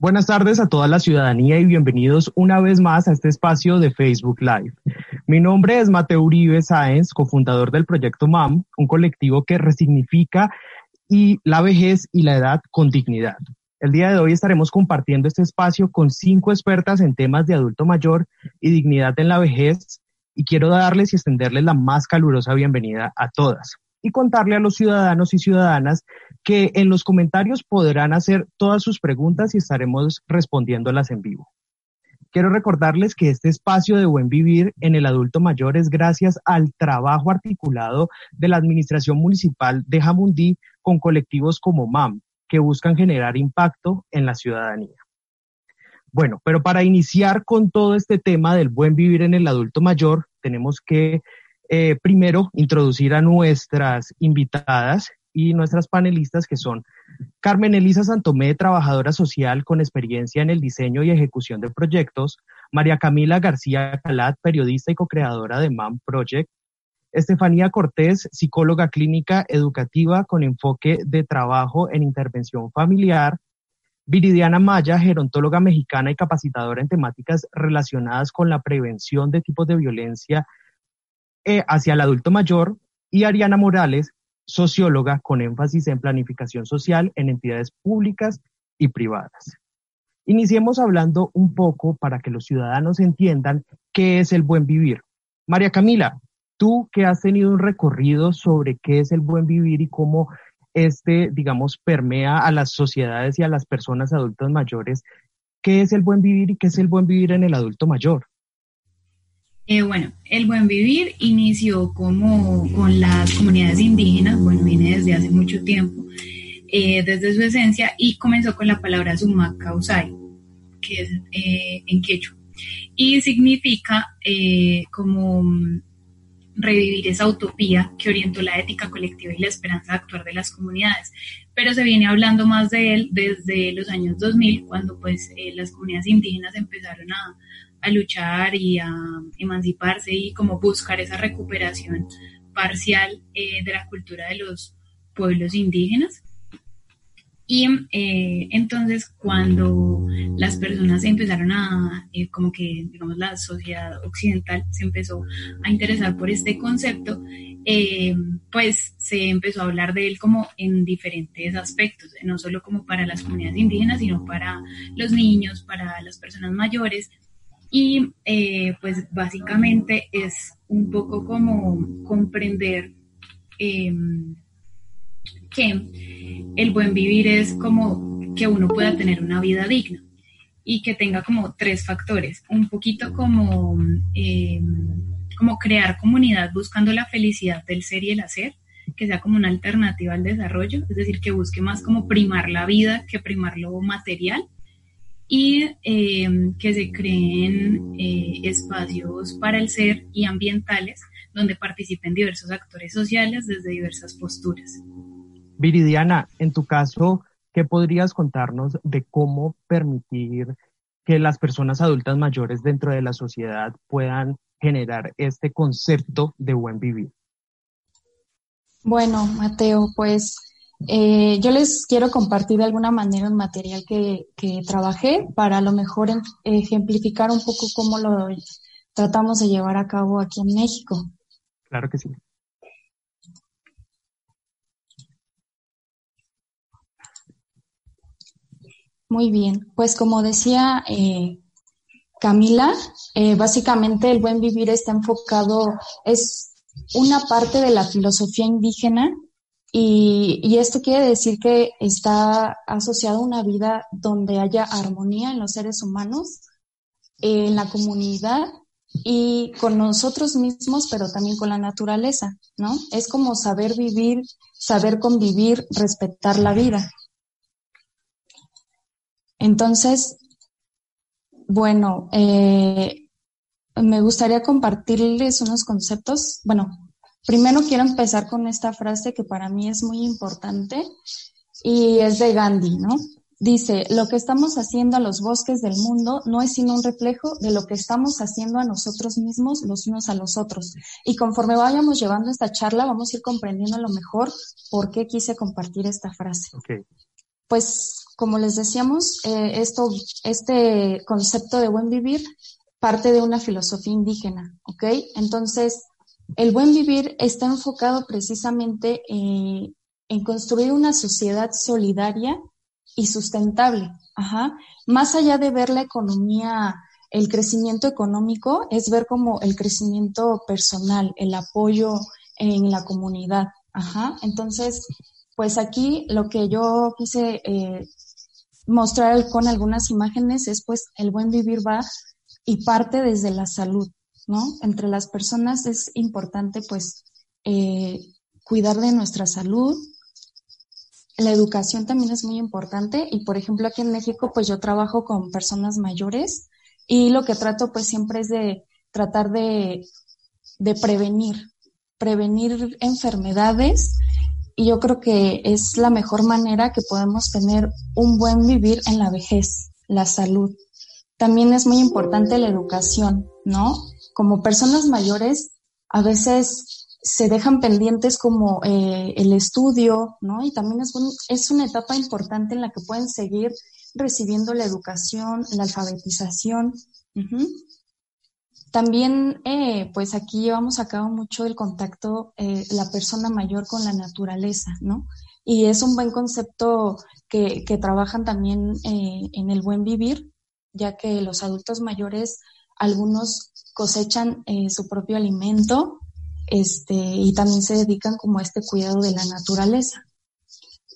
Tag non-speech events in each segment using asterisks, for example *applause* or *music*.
Buenas tardes a toda la ciudadanía y bienvenidos una vez más a este espacio de Facebook Live. Mi nombre es Mateo Uribe Sáenz, cofundador del proyecto MAM, un colectivo que resignifica y la vejez y la edad con dignidad. El día de hoy estaremos compartiendo este espacio con cinco expertas en temas de adulto mayor y dignidad en la vejez y quiero darles y extenderles la más calurosa bienvenida a todas y contarle a los ciudadanos y ciudadanas que en los comentarios podrán hacer todas sus preguntas y estaremos respondiéndolas en vivo. Quiero recordarles que este espacio de buen vivir en el adulto mayor es gracias al trabajo articulado de la Administración Municipal de Jamundí con colectivos como MAM, que buscan generar impacto en la ciudadanía. Bueno, pero para iniciar con todo este tema del buen vivir en el adulto mayor, tenemos que eh, primero introducir a nuestras invitadas y nuestras panelistas que son Carmen Elisa Santomé, trabajadora social con experiencia en el diseño y ejecución de proyectos, María Camila García Calat, periodista y co-creadora de MAM Project, Estefanía Cortés, psicóloga clínica educativa con enfoque de trabajo en intervención familiar, Viridiana Maya, gerontóloga mexicana y capacitadora en temáticas relacionadas con la prevención de tipos de violencia hacia el adulto mayor, y Ariana Morales, socióloga con énfasis en planificación social en entidades públicas y privadas. Iniciemos hablando un poco para que los ciudadanos entiendan qué es el buen vivir. María Camila, tú que has tenido un recorrido sobre qué es el buen vivir y cómo este, digamos, permea a las sociedades y a las personas adultas mayores, ¿qué es el buen vivir y qué es el buen vivir en el adulto mayor? Eh, bueno, el buen vivir inició como con las comunidades indígenas, bueno, viene desde hace mucho tiempo, eh, desde su esencia, y comenzó con la palabra Usai, que es eh, en quechua, y significa como revivir esa utopía que orientó la ética colectiva y la esperanza de actuar de las comunidades. Pero se viene hablando más de él desde los años 2000, cuando pues las comunidades indígenas empezaron a a luchar y a emanciparse y como buscar esa recuperación parcial eh, de la cultura de los pueblos indígenas. Y eh, entonces cuando las personas empezaron a, eh, como que, digamos, la sociedad occidental se empezó a interesar por este concepto, pues se empezó a hablar de él como en diferentes aspectos, no solo como para las comunidades indígenas, sino para los niños, para las personas mayores, y eh, pues básicamente es un poco como comprender em, que el buen vivir es como que uno pueda tener una vida digna y que tenga como tres factores, un poquito como, em, como crear comunidad buscando la felicidad del ser y el hacer, que sea como una alternativa al desarrollo, es decir, que busque más como primar la vida que primar lo material y em, que se creen eh, espacios para el ser y ambientales donde participen diversos actores sociales desde diversas posturas. Viridiana, en tu caso, ¿qué podrías contarnos de cómo permitir que las personas adultas mayores dentro de la sociedad puedan generar este concepto de buen vivir? Bueno, Mateo, pues eh, yo les quiero compartir de alguna manera un material que, que trabajé para a lo mejor ejemplificar un poco cómo lo tratamos de llevar a cabo aquí en México. Claro que sí. Muy bien, pues como decía eh, Camila, eh, básicamente el buen vivir está enfocado, es una parte de la filosofía indígena y, esto quiere decir que está asociado a una vida donde haya armonía en los seres humanos, en la comunidad y con nosotros mismos, pero también con la naturaleza, ¿no? Es como saber vivir, saber convivir, respetar la vida. Entonces, bueno, eh, me gustaría compartirles unos conceptos, bueno, Primero quiero empezar con esta frase que para mí es muy importante y es de Gandhi, ¿no? Dice, lo que estamos haciendo a los bosques del mundo no es sino un reflejo de lo que estamos haciendo a nosotros mismos, los unos a los otros. Y conforme vayamos llevando esta charla, vamos a ir comprendiendo a lo mejor por qué quise compartir esta frase. Pues como les decíamos, eh, esto, este concepto de buen vivir parte de una filosofía indígena, ¿ok? Entonces, el buen vivir está enfocado precisamente eh, en construir una sociedad solidaria y sustentable. Ajá. Más allá de ver la economía, el crecimiento económico, es ver como el crecimiento personal, el apoyo en la comunidad. Ajá. Entonces, pues aquí lo que yo quise eh, mostrar con algunas imágenes es pues el buen vivir va y parte desde la salud, ¿no? Entre las personas es importante pues eh, cuidar de nuestra salud, la educación también es muy importante y por ejemplo aquí en México pues yo trabajo con personas mayores y lo que trato pues siempre es de tratar de, de prevenir, prevenir enfermedades y yo creo que es la mejor manera que podemos tener un buen vivir en la vejez, la salud. También es muy importante la educación, ¿no? Como personas mayores, a veces se dejan pendientes como eh, el estudio, ¿no? Y también es, es una etapa importante en la que pueden seguir recibiendo la educación, la alfabetización. También, eh, pues aquí llevamos a cabo mucho el contacto, eh, la persona mayor con la naturaleza, ¿no? Y es un buen concepto que, que trabajan también en el buen vivir, ya que los adultos mayores, algunos cosechan su propio alimento, este, y también se dedican como a este cuidado de la naturaleza.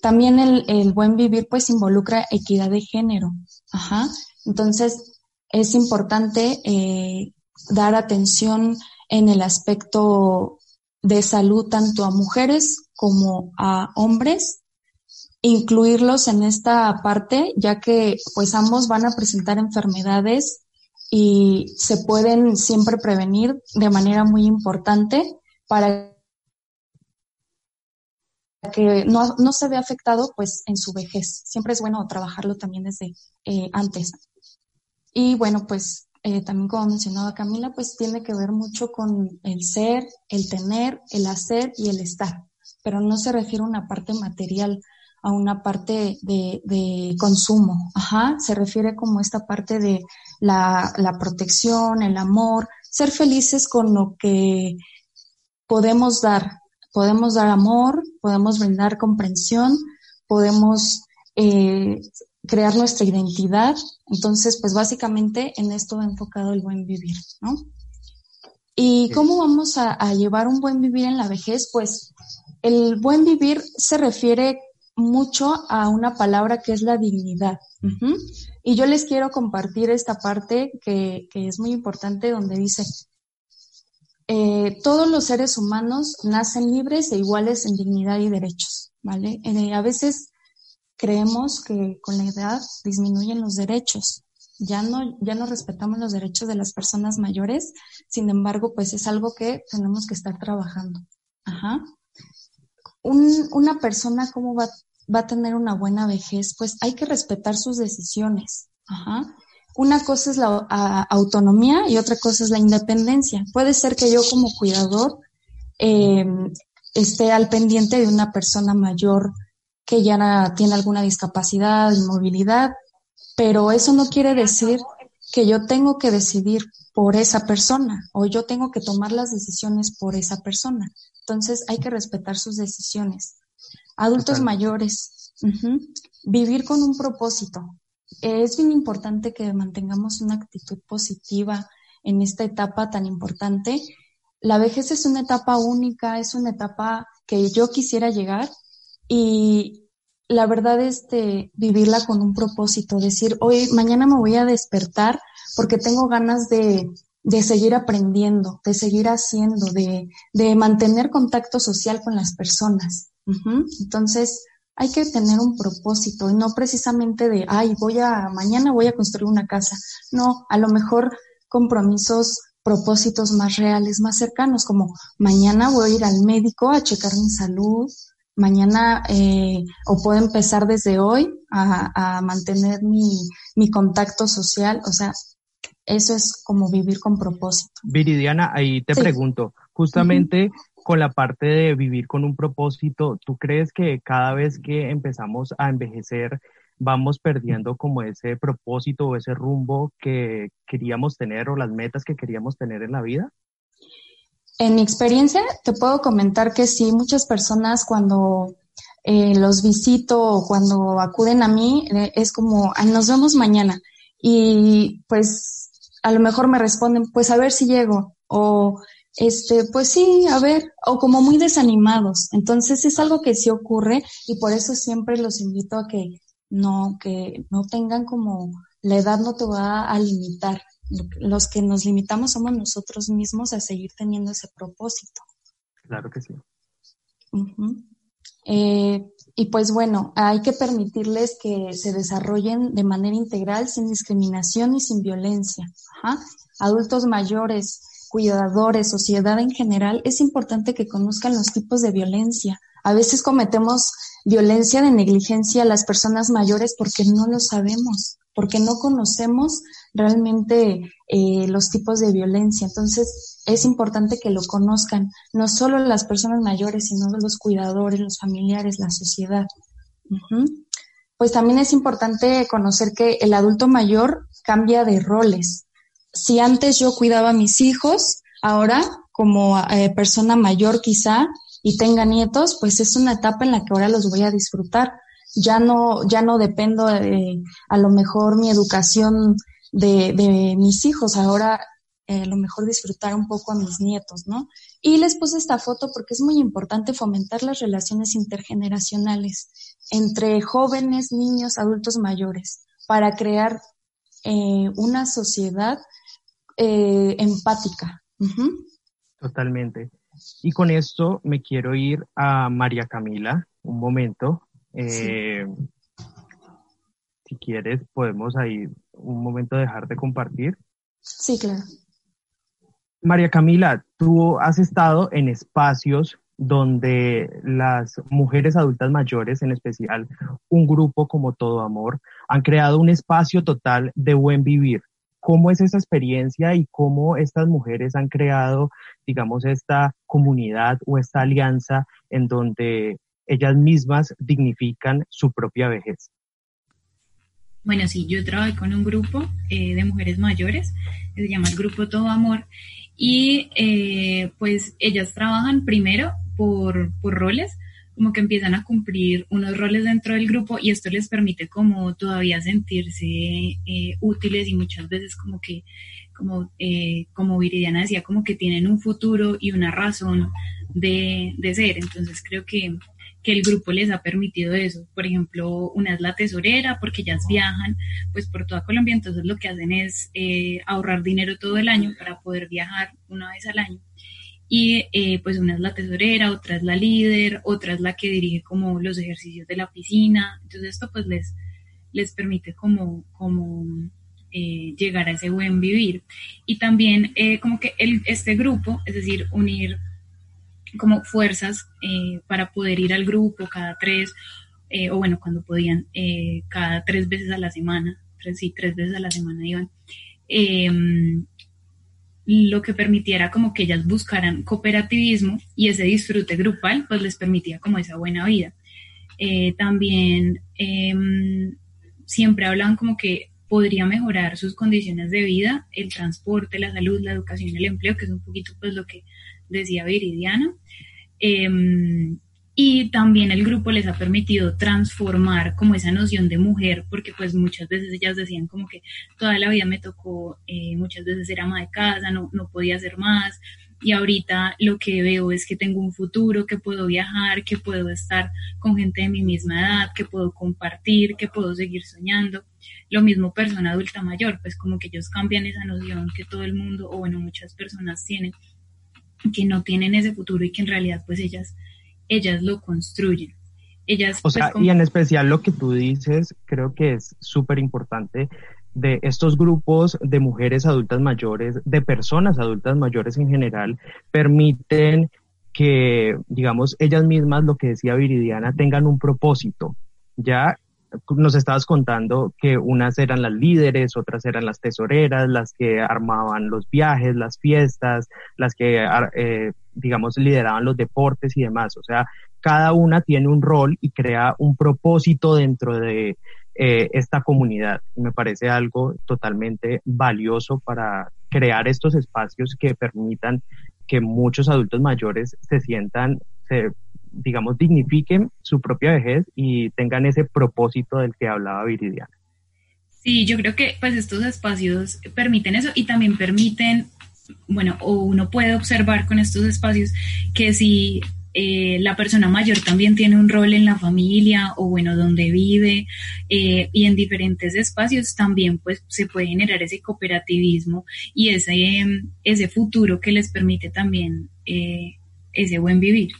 También el, el buen vivir pues involucra equidad de género. Ajá. Entonces es importante eh, dar atención en el aspecto de salud tanto a mujeres como a hombres, incluirlos en esta parte, ya que pues ambos van a presentar enfermedades y se pueden siempre prevenir de manera muy importante para que no, no, se vea afectado pues en su vejez. Siempre es bueno trabajarlo también desde eh, antes. Y bueno, pues eh, también como mencionaba Camila, pues tiene que ver mucho con el ser, el tener, el hacer y el estar, pero no se refiere a una parte material, a una parte de, de consumo. Ajá, se refiere como esta parte de la, la protección, el amor, ser felices con lo que podemos dar, podemos dar amor, podemos brindar comprensión, podemos eh, crear nuestra identidad. Entonces, pues básicamente en esto va enfocado el buen vivir, ¿no? ¿Y cómo vamos a, llevar un buen vivir en la vejez? Pues el buen vivir se refiere mucho a una palabra que es la dignidad. Y yo les quiero compartir esta parte que, que es muy importante donde dice, eh, todos los seres humanos nacen libres e iguales en dignidad y derechos, ¿vale? Eh, a veces creemos que con la edad disminuyen los derechos. Ya no, ya no respetamos los derechos de las personas mayores, sin embargo, pues es algo que tenemos que estar trabajando. Ajá. Una persona, ¿cómo va, va a tener una buena vejez? Pues hay que respetar sus decisiones. Ajá una cosa es la autonomía y otra cosa es la independencia. Puede ser que yo como cuidador eh, esté al pendiente de una persona mayor que ya tiene alguna discapacidad, inmovilidad, pero eso no quiere decir que yo tengo que decidir por esa persona o yo tengo que tomar las decisiones por esa persona. Entonces hay que respetar sus decisiones. Adultos mayores, vivir con un propósito, es bien importante que mantengamos una actitud positiva en esta etapa tan importante. La vejez es una etapa única, es una etapa que yo quisiera llegar y la verdad es de vivirla con un propósito, decir, hoy, mañana me voy a despertar porque tengo ganas de, de seguir aprendiendo, de seguir haciendo, de, de mantener contacto social con las personas. Entonces, hay que tener un propósito y no precisamente de, ay, voy a, mañana voy a construir una casa. No, a lo mejor compromisos, propósitos más reales, más cercanos, como mañana voy a ir al médico a checar mi salud, mañana, eh, o puedo empezar desde hoy a, a mantener mi, mi contacto social, o sea, eso es como vivir con propósito. Viridiana, ahí te pregunto, justamente con la parte de vivir con un propósito, ¿tú crees que cada vez que empezamos a envejecer vamos perdiendo como ese propósito o ese rumbo que queríamos tener o las metas que queríamos tener en la vida? En mi experiencia, te puedo comentar que sí, muchas personas cuando eh, los visito o cuando acuden a mí, eh, es como, nos vemos mañana. Y pues a lo mejor me responden, pues a ver si llego. O este, pues sí, a ver, o como muy desanimados. Entonces es algo que sí ocurre y por eso siempre los invito a que no, que no tengan como, la edad no te va a limitar. Los que nos limitamos somos nosotros mismos a seguir teniendo ese propósito. Claro que sí. Eh, y pues bueno, hay que permitirles que se desarrollen de manera integral, sin discriminación y sin violencia. Adultos mayores, cuidadores, sociedad en general, es importante que conozcan los tipos de violencia. A veces cometemos violencia de negligencia a las personas mayores porque no lo sabemos, porque no conocemos realmente eh, los tipos de violencia. Entonces, es importante que lo conozcan, no solo las personas mayores, sino los cuidadores, los familiares, la sociedad. Pues también es importante conocer que el adulto mayor cambia de roles. Si antes yo cuidaba a mis hijos, ahora como eh, persona mayor quizá y tenga nietos, pues es una etapa en la que ahora los voy a disfrutar. Ya no, ya no dependo de a lo mejor mi educación de, mis hijos, ahora eh, a lo mejor disfrutar un poco a mis nietos, ¿no? Y les puse esta foto porque es muy importante fomentar las relaciones intergeneracionales entre jóvenes, niños, adultos mayores, para crear eh, una sociedad eh, empática. Totalmente. Y con esto me quiero ir a María Camila un momento. Si quieres, podemos ahí un momento dejar de compartir. Sí, claro. María Camila, tú has estado en espacios donde las mujeres adultas mayores, en especial un grupo como Todo Amor, han creado un espacio total de buen vivir. ¿Cómo es esa experiencia y cómo estas mujeres han creado, digamos, esta comunidad o esta alianza en donde ellas mismas dignifican su propia vejez? Bueno, sí, yo trabajé con un grupo eh, de mujeres mayores, se llama el Grupo Todo Amor, y eh, pues ellas trabajan primero por, por roles, como que empiezan a cumplir unos roles dentro del grupo y esto les permite como todavía sentirse eh, útiles y muchas veces como que, como, eh, como Viridiana decía, como que tienen un futuro y una razón de, de ser. Entonces creo que que el grupo les ha permitido eso. Por ejemplo, una es la tesorera, porque ellas viajan pues por toda Colombia, entonces lo que hacen es eh, ahorrar dinero todo el año para poder viajar una vez al año. Y eh, pues una es la tesorera, otra es la líder, otra es la que dirige como los ejercicios de la piscina. Entonces esto pues les, les permite como, como eh, llegar a ese buen vivir. Y también como que el, este grupo, es decir, unir como fuerzas eh, para poder ir al grupo cada tres, eh, o bueno, cuando podían, eh, cada tres veces a la semana, tres, sí, tres veces a la semana iban, em, lo que permitiera como que ellas buscaran cooperativismo y ese disfrute grupal, pues les permitía como esa buena vida. también em, siempre hablaban como que podría mejorar sus condiciones de vida, el transporte, la salud, la educación, el empleo, que es un poquito pues lo que decía Viridiana. Em, y también el grupo les ha permitido transformar como esa noción de mujer, porque pues muchas veces ellas decían como que toda la vida me tocó, eh, muchas veces ser ama de casa, no, no podía hacer más, y ahorita lo que veo es que tengo un futuro, que puedo viajar, que puedo estar con gente de mi misma edad, que puedo compartir, que puedo seguir soñando. Lo mismo persona adulta mayor, pues como que ellos cambian esa noción que todo el mundo, o bueno, muchas personas tienen que no tienen ese futuro y que en realidad pues ellas, ellas lo construyen. Ellas, o sea, pues, y en especial lo que tú dices, creo que es súper importante de estos grupos de mujeres adultas mayores, de personas adultas mayores en general, permiten que, digamos, ellas mismas, lo que decía Viridiana, tengan un propósito, ya nos estabas contando que unas eran las líderes, otras eran las tesoreras, las que armaban los viajes, las fiestas, las que, eh, digamos, lideraban los deportes y demás. O sea, cada una tiene un rol y crea un propósito dentro de, eh, esta comunidad. Me parece algo totalmente valioso para crear estos espacios que permitan que muchos adultos mayores se sientan, se, digamos, dignifiquen su propia vejez y tengan ese propósito del que hablaba Viridiana. Sí, yo creo que pues estos espacios permiten eso y también permiten, bueno, o uno puede observar con estos espacios que si eh, la persona mayor también tiene un rol en la familia o bueno, donde vive eh, y en diferentes espacios también pues se puede generar ese cooperativismo y ese, ese futuro que les permite también eh, ese buen vivir.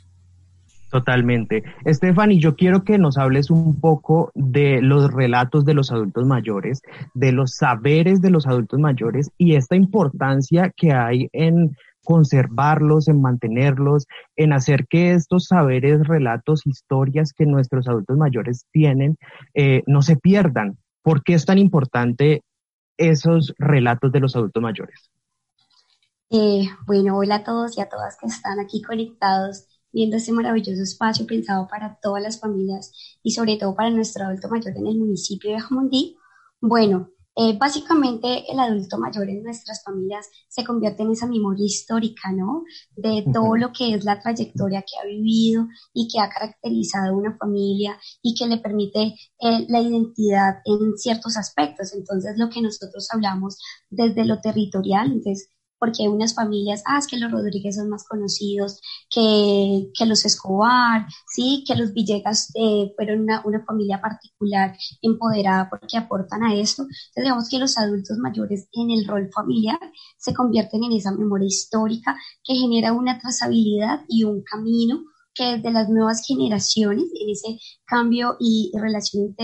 Totalmente. Stephanie, yo quiero que nos hables un poco de los relatos de los adultos mayores, de los saberes de los adultos mayores y esta importancia que hay en conservarlos, en mantenerlos, en hacer que estos saberes, relatos, historias que nuestros adultos mayores tienen eh, no se pierdan. ¿Por qué es tan importante esos relatos de los adultos mayores? Eh, bueno, hola a todos y a todas que están aquí conectados viendo este maravilloso espacio pensado para todas las familias y sobre todo para nuestro adulto mayor en el municipio de Jamundí. Bueno, eh, básicamente el adulto mayor en nuestras familias se convierte en esa memoria histórica, ¿no? De todo lo que es la trayectoria que ha vivido y que ha caracterizado una familia y que le permite eh, la identidad en ciertos aspectos. Entonces, lo que nosotros hablamos desde lo territorial, entonces porque hay unas familias, ah, es que los Rodríguez son más conocidos que, que los Escobar, sí, que los Villegas eh, fueron una, una, familia particular empoderada porque aportan a esto. Entonces, digamos que los adultos mayores en el rol familiar se convierten en esa memoria histórica que genera una trazabilidad y un camino que desde las nuevas generaciones, en ese cambio y relación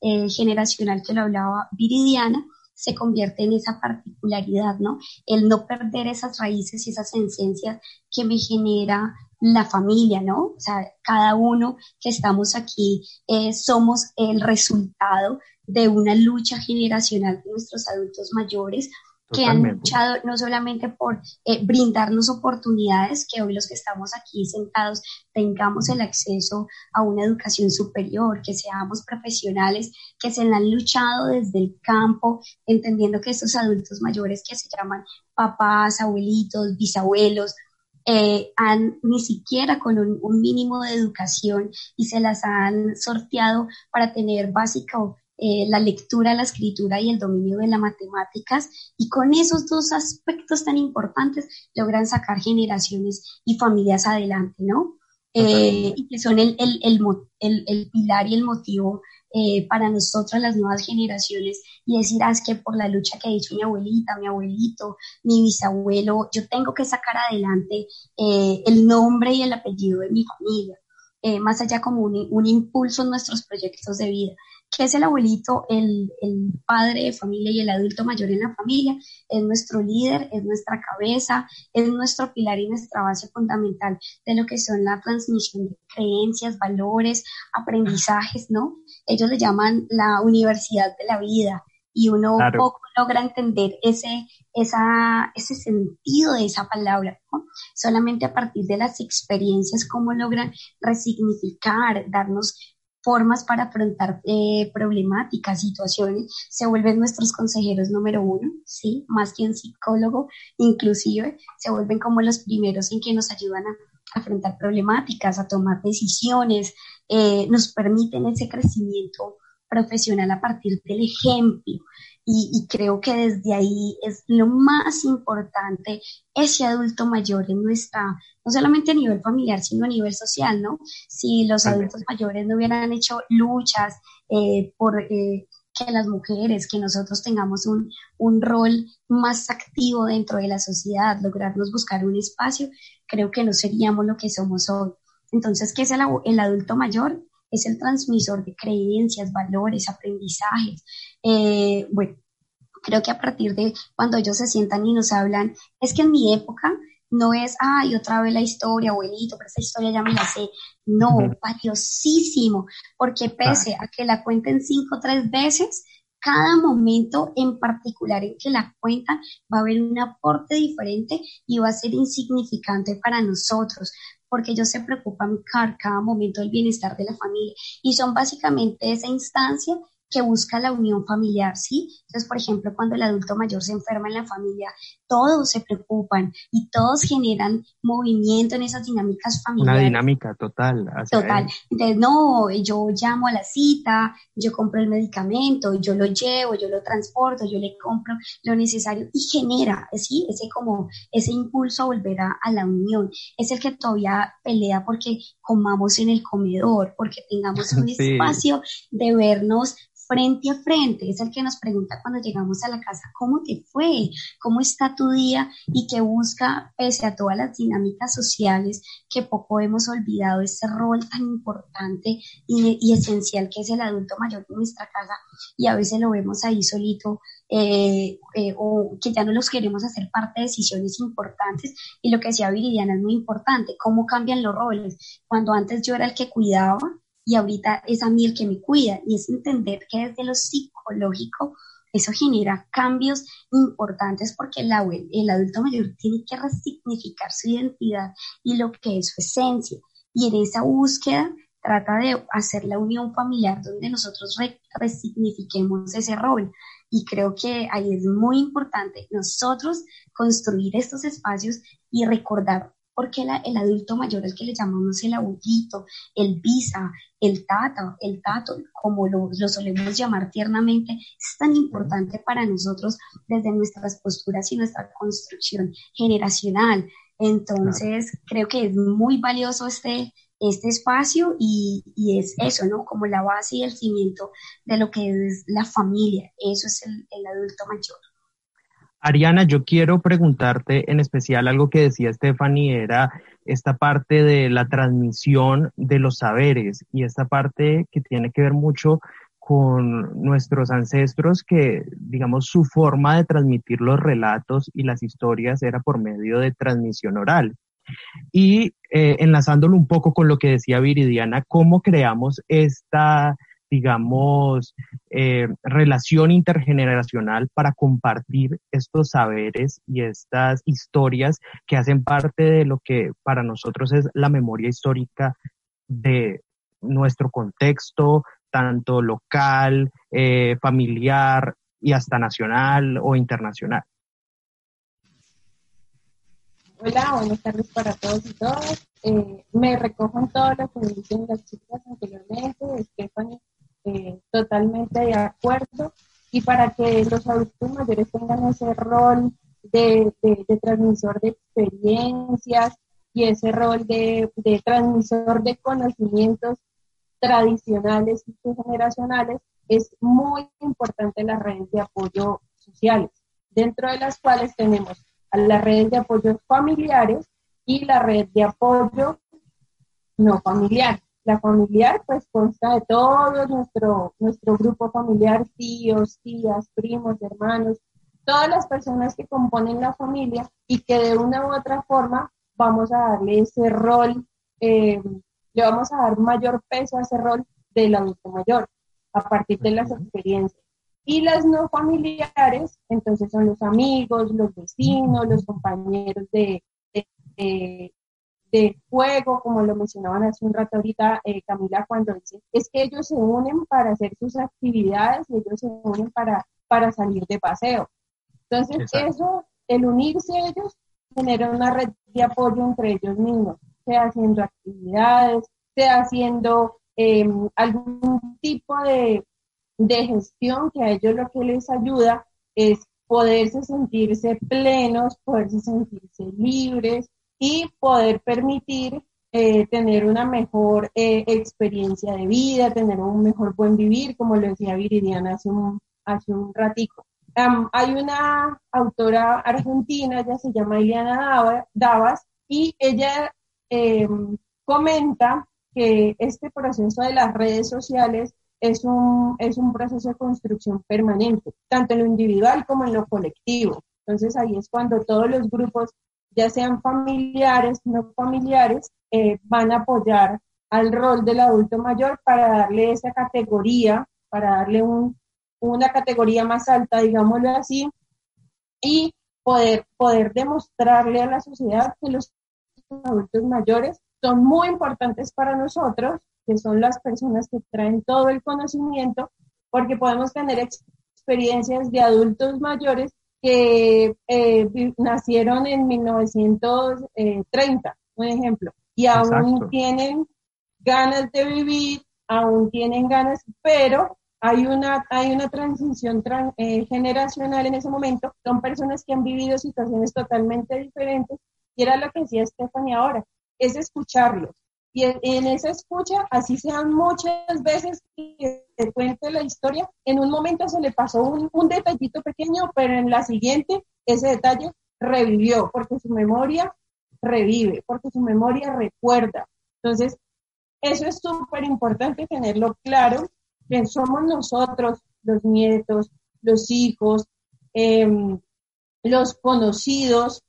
intergeneracional eh, que lo hablaba Viridiana, se convierte en esa particularidad, ¿no? El no perder esas raíces y esas esencias que me genera la familia, ¿no? O sea, cada uno que estamos aquí eh, somos el resultado de una lucha generacional de nuestros adultos mayores que han luchado no solamente por eh, brindarnos oportunidades, que hoy los que estamos aquí sentados tengamos el acceso a una educación superior, que seamos profesionales, que se han luchado desde el campo, entendiendo que estos adultos mayores que se llaman papás, abuelitos, bisabuelos, eh, han ni siquiera con un, mínimo de educación y se las han sorteado para tener básico eh, la lectura, la escritura y el dominio de las matemáticas, y con esos dos aspectos tan importantes logran sacar generaciones y familias adelante, ¿no? Eh, y que son el, el, el, el, pilar y el motivo eh, para nosotras, las nuevas generaciones, y decir, ah, es que por la lucha que ha hecho mi abuelita, mi abuelito, mi bisabuelo, yo tengo que sacar adelante el nombre y el apellido de mi familia. más allá como un, un, impulso en nuestros proyectos de vida que es el abuelito, el, padre de familia y el adulto mayor en la familia, es nuestro líder, es nuestra cabeza, es nuestro pilar y nuestra base fundamental de lo que son la transmisión de creencias, valores, aprendizajes, ¿no? Ellos le llaman la universidad de la vida y uno poco logra entender ese, esa, ese sentido de esa palabra, ¿no? Solamente a partir de las experiencias, cómo logran resignificar, darnos formas para afrontar eh, problemáticas, situaciones, se vuelven nuestros consejeros número uno, ¿sí? Más que un psicólogo, inclusive, se vuelven como los primeros en que nos ayudan a afrontar problemáticas, a tomar decisiones, eh, nos permiten ese crecimiento profesional a partir del ejemplo. Y, creo que desde ahí es lo más importante ese adulto mayor en nuestra, no solamente a nivel familiar, sino a nivel social, ¿no? Si los adultos mayores no hubieran hecho luchas eh, por eh, que las mujeres, que nosotros tengamos un, un rol más activo dentro de la sociedad, lograrnos buscar un espacio, creo que no seríamos lo que somos hoy. Entonces, ¿qué es el, el adulto mayor? Es el transmisor de creencias, valores, aprendizajes. Eh, bueno, creo que a partir de cuando ellos se sientan y nos hablan, es que en mi época no es, ay, otra vez la historia, abuelito, pero esta historia ya me la sé. No, valiosísimo, porque pese a que la cuenten cinco o tres veces, cada momento en particular en que la cuentan va a haber un aporte diferente y va a ser insignificante para nosotros, porque ellos se preocupan cada, cada momento del bienestar de la familia. Y son básicamente esa instancia que busca la unión familiar, ¿sí? Entonces, por ejemplo, cuando el adulto mayor se enferma en la familia, todos se preocupan y todos generan movimiento en esas dinámicas familiares. Una dinámica total. Total. Entonces, no, yo llamo a la cita, yo compro el medicamento, yo lo llevo, yo lo transporto, yo le compro lo necesario y genera, ¿sí? Ese como, ese impulso a volver a, a la unión. Es el que todavía pelea porque comamos en el comedor, porque tengamos un *laughs* espacio de vernos frente a frente, es el que nos pregunta cuando llegamos a la casa, ¿cómo te fue? ¿Cómo está tu día? Y que busca, pese a todas las dinámicas sociales, que poco hemos olvidado ese rol tan importante y, esencial que es el adulto mayor de nuestra casa y a veces lo vemos ahí solito eh, eh, o que ya no los queremos hacer parte de decisiones importantes y lo que decía Viridiana es muy importante, cómo cambian los roles. Cuando antes yo era el que cuidaba, y ahorita es a mí el que me cuida y es entender que desde lo psicológico eso genera cambios importantes porque el, el adulto mayor tiene que resignificar su identidad y lo que es su esencia. Y en esa búsqueda trata de hacer la unión familiar donde nosotros resignifiquemos ese rol. Y creo que ahí es muy importante nosotros construir estos espacios y recordar porque el adulto mayor, el que le llamamos el abuelito, el visa, el tata, el tato, como lo, lo, solemos llamar tiernamente, es tan importante para nosotros desde nuestras posturas y nuestra construcción generacional. Entonces, creo que es muy valioso este, este espacio y, y, es eso, ¿no? Como la base y el cimiento de lo que es la familia. Eso es el, el adulto mayor. Ariana, yo quiero preguntarte en especial algo que decía Stephanie, era esta parte de la transmisión de los saberes y esta parte que tiene que ver mucho con nuestros ancestros que, digamos, su forma de transmitir los relatos y las historias era por medio de transmisión oral. Y eh, enlazándolo un poco con lo que decía Viridiana, ¿cómo creamos esta digamos, eh, relación intergeneracional para compartir estos saberes y estas historias que hacen parte de lo que para nosotros es la memoria histórica de nuestro contexto, tanto local, eh, familiar y hasta nacional o internacional. Hola, buenas tardes para todos y todas. Eh, me recojo en todo lo que dicen las chicas anteriormente, Stephanie eh, totalmente de acuerdo y para que los adultos mayores tengan ese rol de, transmisor de experiencias y ese rol de, transmisor de conocimientos tradicionales y generacionales, es muy importante las redes de apoyo sociales, dentro de las cuales tenemos las redes de apoyo familiares y la red de apoyo no familiar. La familiar pues consta de todo nuestro, nuestro grupo familiar, tíos, tías, primos, hermanos, todas las personas que componen la familia y que de una u otra forma vamos a darle ese rol, eh, le vamos a dar mayor peso a ese rol del adulto mayor a partir de las experiencias. Y las no familiares, entonces son los amigos, los vecinos, los compañeros de, de juego, como lo mencionaban hace un rato ahorita eh, Camila, cuando dice, es que ellos se unen para hacer sus actividades y ellos se unen para, para salir de paseo. Entonces, eso, el unirse a ellos, genera una red de apoyo entre ellos mismos, sea haciendo actividades, sea haciendo em, algún tipo de, de gestión que a ellos lo que les ayuda es poderse sentirse plenos, poderse sentirse libres, y poder permitir eh, tener una mejor eh, experiencia de vida, tener un mejor buen vivir, como lo decía Viridiana hace un, hace un ratico. hay una autora argentina, ella se llama Ileana Davas, y ella em, comenta que este proceso de las redes sociales es un, es un proceso de construcción permanente, tanto en lo individual como en lo colectivo. Entonces ahí es cuando todos los grupos ya sean familiares, no familiares, eh, van a apoyar al rol del adulto mayor para darle esa categoría, para darle una categoría más alta, digámoslo así, y poder, poder demostrarle a la sociedad que los adultos mayores son muy importantes para nosotros, que son las personas que traen todo el conocimiento porque podemos tener experiencias de adultos mayores que eh, nacieron en 1930, un ejemplo, y aún tienen ganas de vivir, aún tienen ganas, pero hay una, hay una transición eh, generacional en ese momento, son personas que han vivido situaciones totalmente diferentes, y era lo que decía Stephanie ahora, es escucharlos. Y en, esa escucha, así sean muchas veces que te cuente la historia, en un momento se le pasó un, un detallito pequeño, pero en la siguiente ese detalle revivió, porque su memoria revive, porque su memoria recuerda. Entonces, eso es súper importante tenerlo claro, que somos nosotros, los nietos, los hijos, em, los conocidos,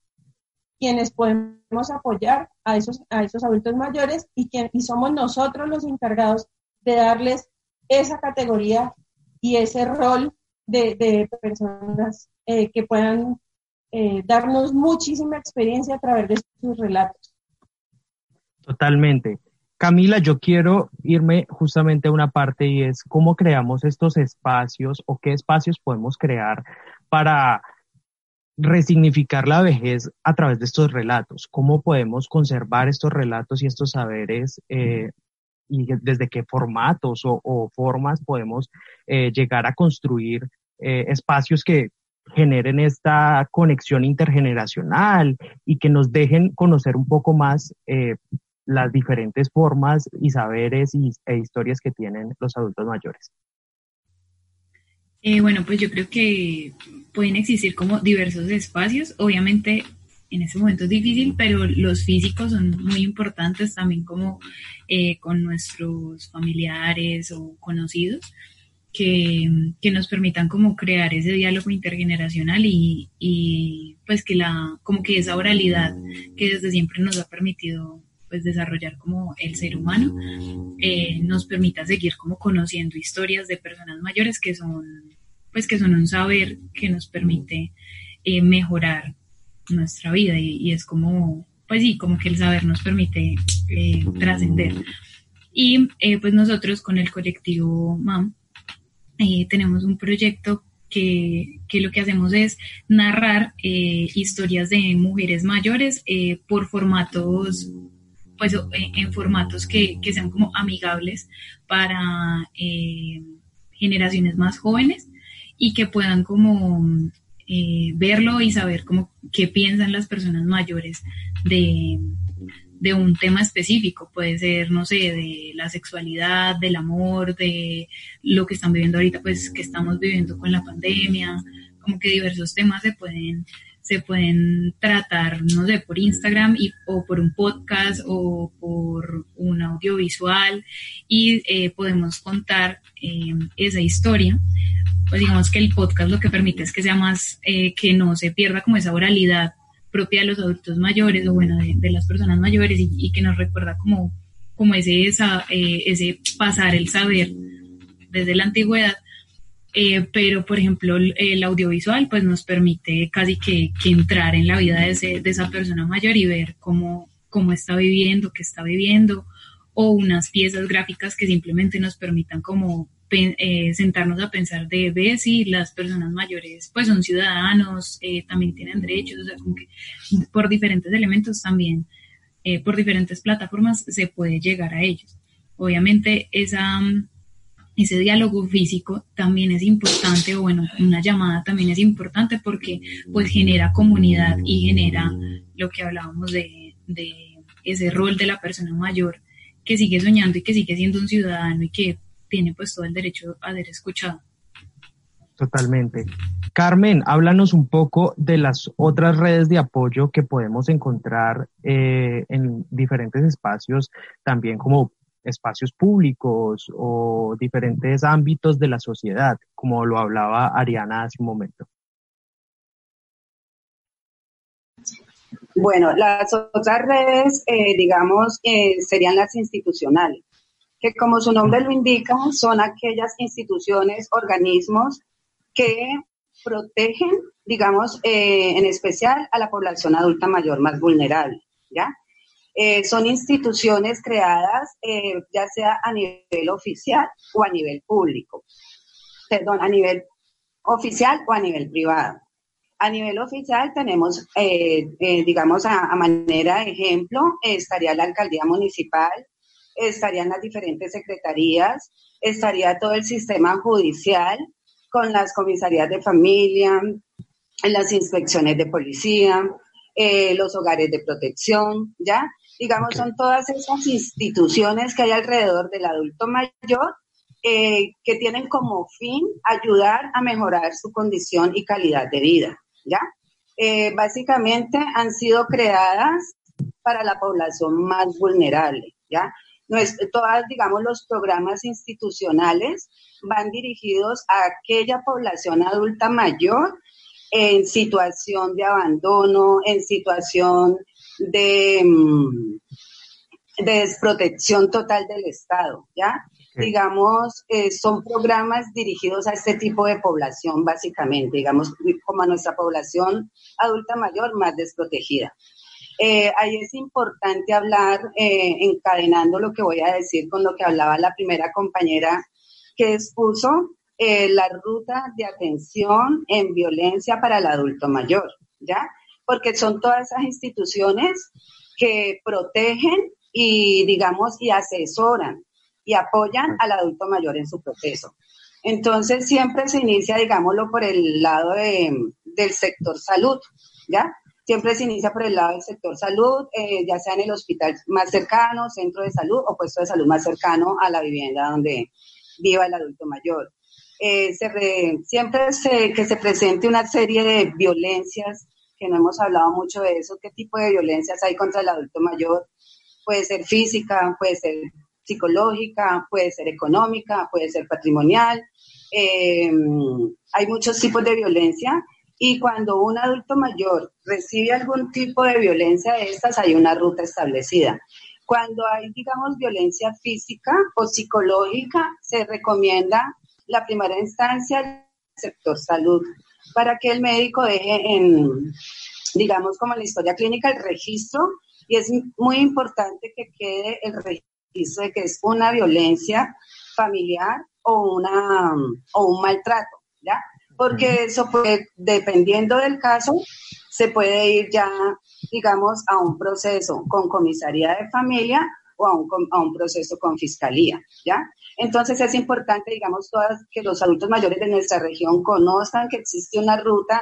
quienes podemos apoyar a esos, a esos adultos mayores y, que, y somos nosotros los encargados de darles esa categoría y ese rol de, personas eh, que puedan eh, darnos muchísima experiencia a través de sus relatos. Totalmente. Camila, yo quiero irme justamente a una parte y es cómo creamos estos espacios o qué espacios podemos crear para resignificar la vejez a través de estos relatos, cómo podemos conservar estos relatos y estos saberes eh, y desde qué formatos o, formas podemos eh, llegar a construir eh, espacios que generen esta conexión intergeneracional y que nos dejen conocer un poco más las diferentes formas y saberes y, e historias que tienen los adultos mayores? Eh, bueno, pues yo creo que pueden existir como diversos espacios. Obviamente en ese momento es difícil, pero los físicos son muy importantes también como eh, con nuestros familiares o conocidos. Que, que, nos permitan como crear ese diálogo intergeneracional y, y, pues que la como que esa oralidad que desde siempre nos ha permitido pues desarrollar como el ser humano, eh, nos permita seguir como conociendo historias de personas mayores que son, pues que son un saber que nos permite eh, mejorar nuestra vida y, es como, pues sí, como que el saber nos permite eh, trascender. Y pues nosotros con el colectivo MAM tenemos un proyecto que, que, lo que hacemos es narrar historias de mujeres mayores por formatos pues en, formatos que, sean como amigables para eh, generaciones más jóvenes y que puedan como eh, verlo y saber como qué piensan las personas mayores de, de un tema específico, puede ser, no sé, de la sexualidad, del amor, de lo que están viviendo ahorita, pues que estamos viviendo con la pandemia, como que diversos temas se pueden se pueden tratar, no sé, por Instagram y, o por un podcast o por un audiovisual y eh, podemos contar eh, esa historia. Pues digamos que el podcast lo que permite es que sea más, eh, que no se pierda como esa oralidad propia de los adultos mayores o bueno, de, las personas mayores y, que nos recuerda como, como ese, esa, ese pasar el saber desde la antigüedad eh, pero por ejemplo el, audiovisual pues nos permite casi que, entrar en la vida de, esa persona mayor y ver cómo, cómo está viviendo, qué está viviendo, o unas piezas gráficas que simplemente nos permitan como eh, sentarnos a pensar de ver si las personas mayores pues son ciudadanos, eh, también tienen derechos, o sea, como que por diferentes elementos también, por diferentes plataformas se puede llegar a ellos. Obviamente esa ese diálogo físico también es importante, o bueno, una llamada también es importante porque pues genera comunidad y genera lo que hablábamos de, ese rol de la persona mayor que sigue soñando y que sigue siendo un ciudadano y que tiene pues todo el derecho a ser escuchado. Totalmente. Carmen, háblanos un poco de las otras redes de apoyo que podemos encontrar eh, en diferentes espacios, también como espacios públicos o diferentes ámbitos de la sociedad, como lo hablaba Ariana hace un momento. Bueno, las otras redes, eh, digamos, eh, serían las institucionales, que como su nombre lo indica, son aquellas instituciones, organismos que protegen, digamos, eh, en especial a la población adulta mayor más vulnerable, ¿ya? Eh, son instituciones creadas eh, ya sea a nivel oficial o a nivel público. perdón, a nivel oficial o a nivel privado. A nivel oficial tenemos, eh, digamos, a, manera de ejemplo, estaría la alcaldía municipal, estarían las diferentes secretarías, estaría todo el sistema judicial con las comisarías de familia, las inspecciones de policía, los hogares de protección, ¿ya? Digamos, son todas esas instituciones que hay alrededor del adulto mayor eh, que tienen como fin ayudar a mejorar su condición y calidad de vida, ¿ya? Eh, básicamente han sido creadas para la población más vulnerable, ¿ya? todas, digamos, los programas institucionales van dirigidos a aquella población adulta mayor en situación de abandono, en situación de, mm, de desprotección total del Estado, ¿ya? Digamos, eh, son programas dirigidos a este tipo de población, básicamente, digamos, como a nuestra población adulta mayor más desprotegida. Eh, ahí es importante hablar, eh, encadenando lo que voy a decir con lo que hablaba la primera compañera que expuso, la ruta de atención en violencia para el adulto mayor, ¿ya? Porque son todas esas instituciones que protegen y, digamos, y asesoran y apoyan al adulto mayor en su proceso. Entonces, siempre se inicia, digámoslo, por el lado del sector salud, ¿ya? Siempre se inicia por el lado del sector salud, eh, ya sea en el hospital más cercano, centro de salud o puesto de salud más cercano a la vivienda donde viva el adulto mayor. Eh, siempre se, que se presente una serie de violencias, que no hemos hablado mucho de eso, qué tipo de violencias hay contra el adulto mayor. Puede ser física, puede ser psicológica, puede ser económica, puede ser patrimonial. Eh, hay muchos tipos de violencia y cuando un adulto mayor recibe algún tipo de violencia de estas, hay una ruta establecida. Cuando hay, digamos, violencia física o psicológica, se recomienda la primera instancia el sector salud para que el médico deje en, digamos, como en la historia clínica, el registro. Y es muy importante que quede el registro de que es una violencia familiar o, una, o un maltrato, ¿ya? porque eso puede, dependiendo del caso, se puede ir ya, digamos, a un proceso con comisaría de familia o a un, a un proceso con fiscalía, ¿ya? Entonces es importante, digamos, todas, que los adultos mayores de nuestra región conozcan que existe una ruta,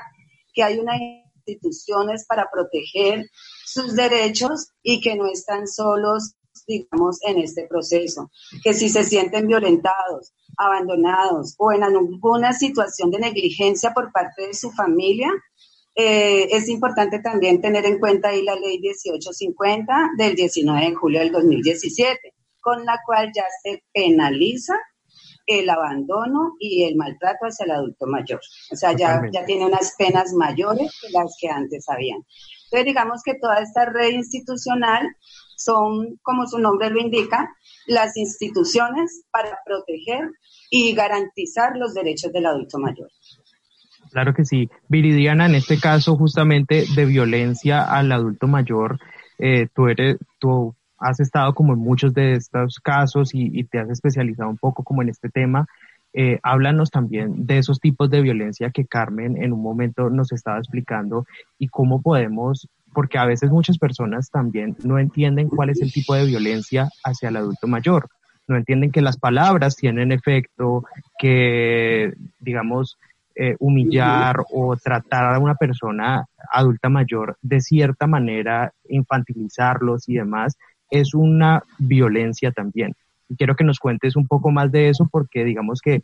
que hay unas instituciones para proteger sus derechos y que no están solos digamos, en este proceso, que si se sienten violentados, abandonados o en alguna situación de negligencia por parte de su familia, eh, es importante también tener en cuenta ahí la ley 1850 del 19 de julio del 2017, con la cual ya se penaliza el abandono y el maltrato hacia el adulto mayor. O sea, ya, ya tiene unas penas mayores que las que antes habían. Entonces, digamos que toda esta red institucional son, como su nombre lo indica, las instituciones para proteger y garantizar los derechos del adulto mayor. Claro que sí. Viridiana, en este caso justamente de violencia al adulto mayor, eh, tú eres, tú has estado como en muchos de estos casos y, te has especializado un poco como en este tema. Eh, háblanos también de esos tipos de violencia que Carmen en un momento nos estaba explicando y cómo podemos porque a veces muchas personas también no entienden cuál es el tipo de violencia hacia el adulto mayor. No entienden que las palabras tienen efecto, que, digamos, eh, humillar o tratar a una persona adulta mayor de cierta manera, infantilizarlos y demás, es una violencia también. Y quiero que nos cuentes un poco más de eso porque digamos que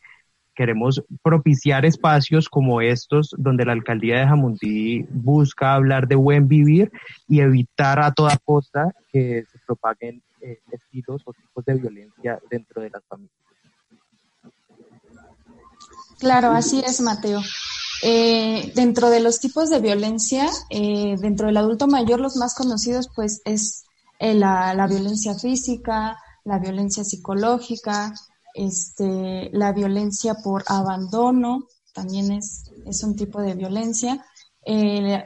queremos propiciar espacios como estos donde la alcaldía de Jamundí busca hablar de buen vivir y evitar a toda costa que se propaguen eh, estilos o tipos de violencia dentro de las familias. Claro, así es, Mateo. Eh, dentro de los tipos de violencia, eh, dentro del adulto mayor, los más conocidos, pues, es la, la violencia física, la violencia psicológica, este, la violencia por abandono, también es, es un tipo de violencia, eh,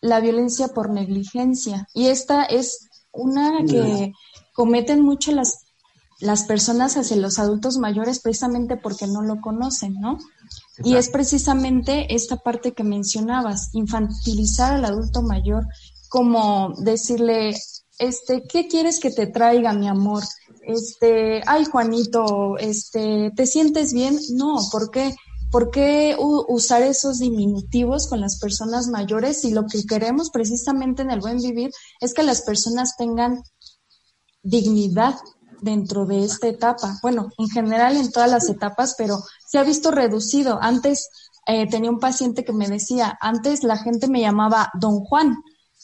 la violencia por negligencia. Y esta es una que cometen mucho las las personas hacia los adultos mayores precisamente porque no lo conocen, ¿no? Y es precisamente esta parte que mencionabas, infantilizar al adulto mayor, como decirle, este, ¿qué quieres que te traiga, mi amor? Este, ay, Juanito, este, ¿te sientes bien? No, ¿por qué? ¿Por qué usar esos diminutivos con las personas mayores si lo que queremos precisamente en el buen vivir es que las personas tengan dignidad dentro de esta etapa? Bueno, en general en todas las etapas, pero se ha visto reducido. Antes eh, tenía un paciente que me decía, antes la gente me llamaba don Juan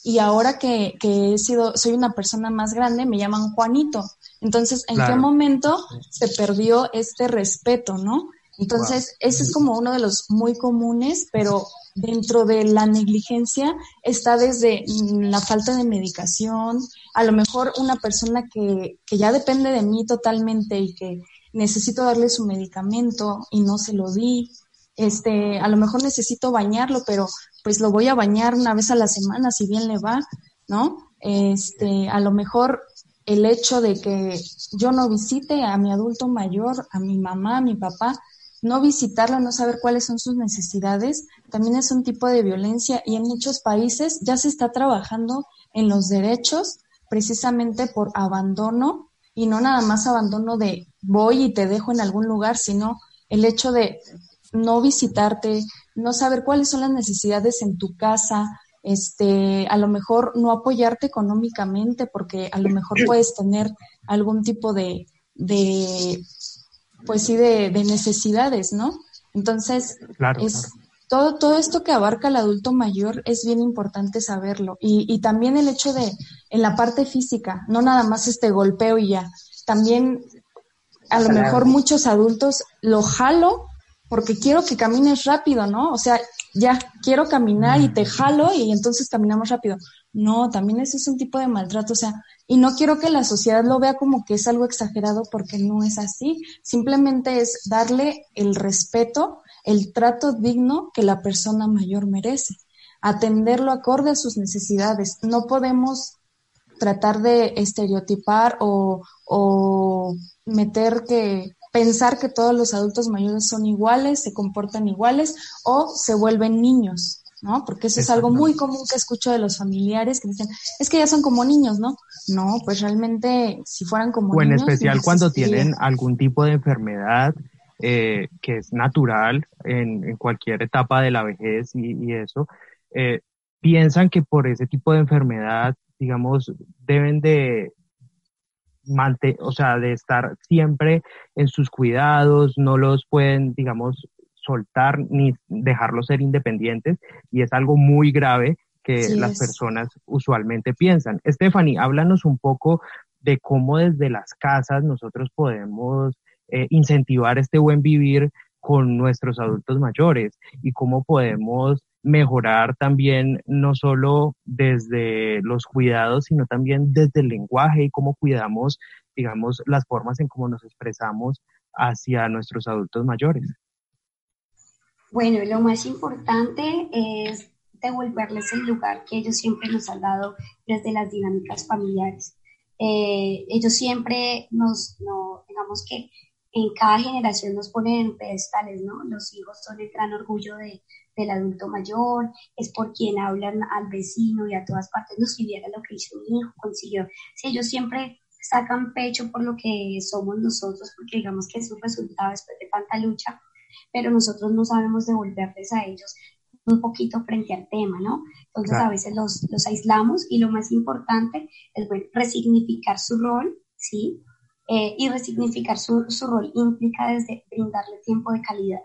y ahora que, que he sido, soy una persona más grande, me llaman Juanito. Entonces, ¿en qué momento se perdió este respeto, no? Entonces, ese es como uno de los muy comunes, pero dentro de la negligencia está desde la falta de medicación, a lo mejor una persona que, que ya depende de mí totalmente y que necesito darle su medicamento y no se lo di, este, a lo mejor necesito bañarlo, pero pues lo voy a bañar una vez a la semana, si bien le va, ¿no? Este, a lo mejor el hecho de que yo no visite a mi adulto mayor, a mi mamá, a mi papá, no visitarlo, no saber cuáles son sus necesidades, también es un tipo de violencia y en muchos países ya se está trabajando en los derechos precisamente por abandono y no nada más abandono de voy y te dejo en algún lugar, sino el hecho de no visitarte, no saber cuáles son las necesidades en tu casa, este, a lo mejor no apoyarte económicamente porque a lo mejor puedes tener algún tipo de, de pues sí, de, necesidades, ¿no? Entonces, es, Todo, todo esto que abarca el adulto mayor es bien importante saberlo. Y, y también el hecho de, en la parte física, no nada más este golpeo y ya, también a lo mejor muchos adultos lo jalo porque quiero que camines rápido, ¿no? O sea, ya, quiero caminar y te jalo y entonces caminamos rápido. No, también ese es un tipo de maltrato, o sea, y no quiero que la sociedad lo vea como que es algo exagerado porque no es así, simplemente es darle el respeto, el trato digno que la persona mayor merece, atenderlo acorde a sus necesidades. No podemos tratar de estereotipar o, o meter que pensar que todos los adultos mayores son iguales, se comportan iguales o se vuelven niños, ¿no? Porque eso es algo muy común que escucho de los familiares que dicen, es que ya son como niños, ¿no? No, pues realmente si fueran como niños. O en especial cuando tienen algún tipo de enfermedad eh, que es natural en, cualquier etapa de la vejez y, eso, eh, piensan que por ese tipo de enfermedad, digamos, deben de, o sea, de estar siempre en sus cuidados, no los pueden, digamos, soltar ni dejarlos ser independientes y es algo muy grave que las personas usualmente piensan. Stephanie, háblanos un poco de cómo desde las casas nosotros podemos eh, incentivar este buen vivir con nuestros adultos mayores y cómo podemos mejorar también no solo desde los cuidados, sino también desde el lenguaje y cómo cuidamos, digamos, las formas en cómo nos expresamos hacia nuestros adultos mayores. Bueno, lo más importante es devolverles el lugar que ellos siempre nos han dado desde las dinámicas familiares. Eh, ellos siempre nos, no, digamos que en cada generación nos ponen en pedestales, ¿no? Los hijos son el gran orgullo de, del adulto mayor, es por quien hablan al vecino y a todas partes, no si viera lo que hizo mi hijo, consiguió. Si ellos siempre sacan pecho por lo que somos nosotros, porque digamos que es un resultado después de tanta lucha, pero nosotros no sabemos devolverles a ellos un poquito frente al tema, ¿no? Entonces a veces los, los, aislamos y lo más importante es bueno, resignificar su rol, ¿sí? Eh, y resignificar su, su rol implica desde brindarle tiempo de calidad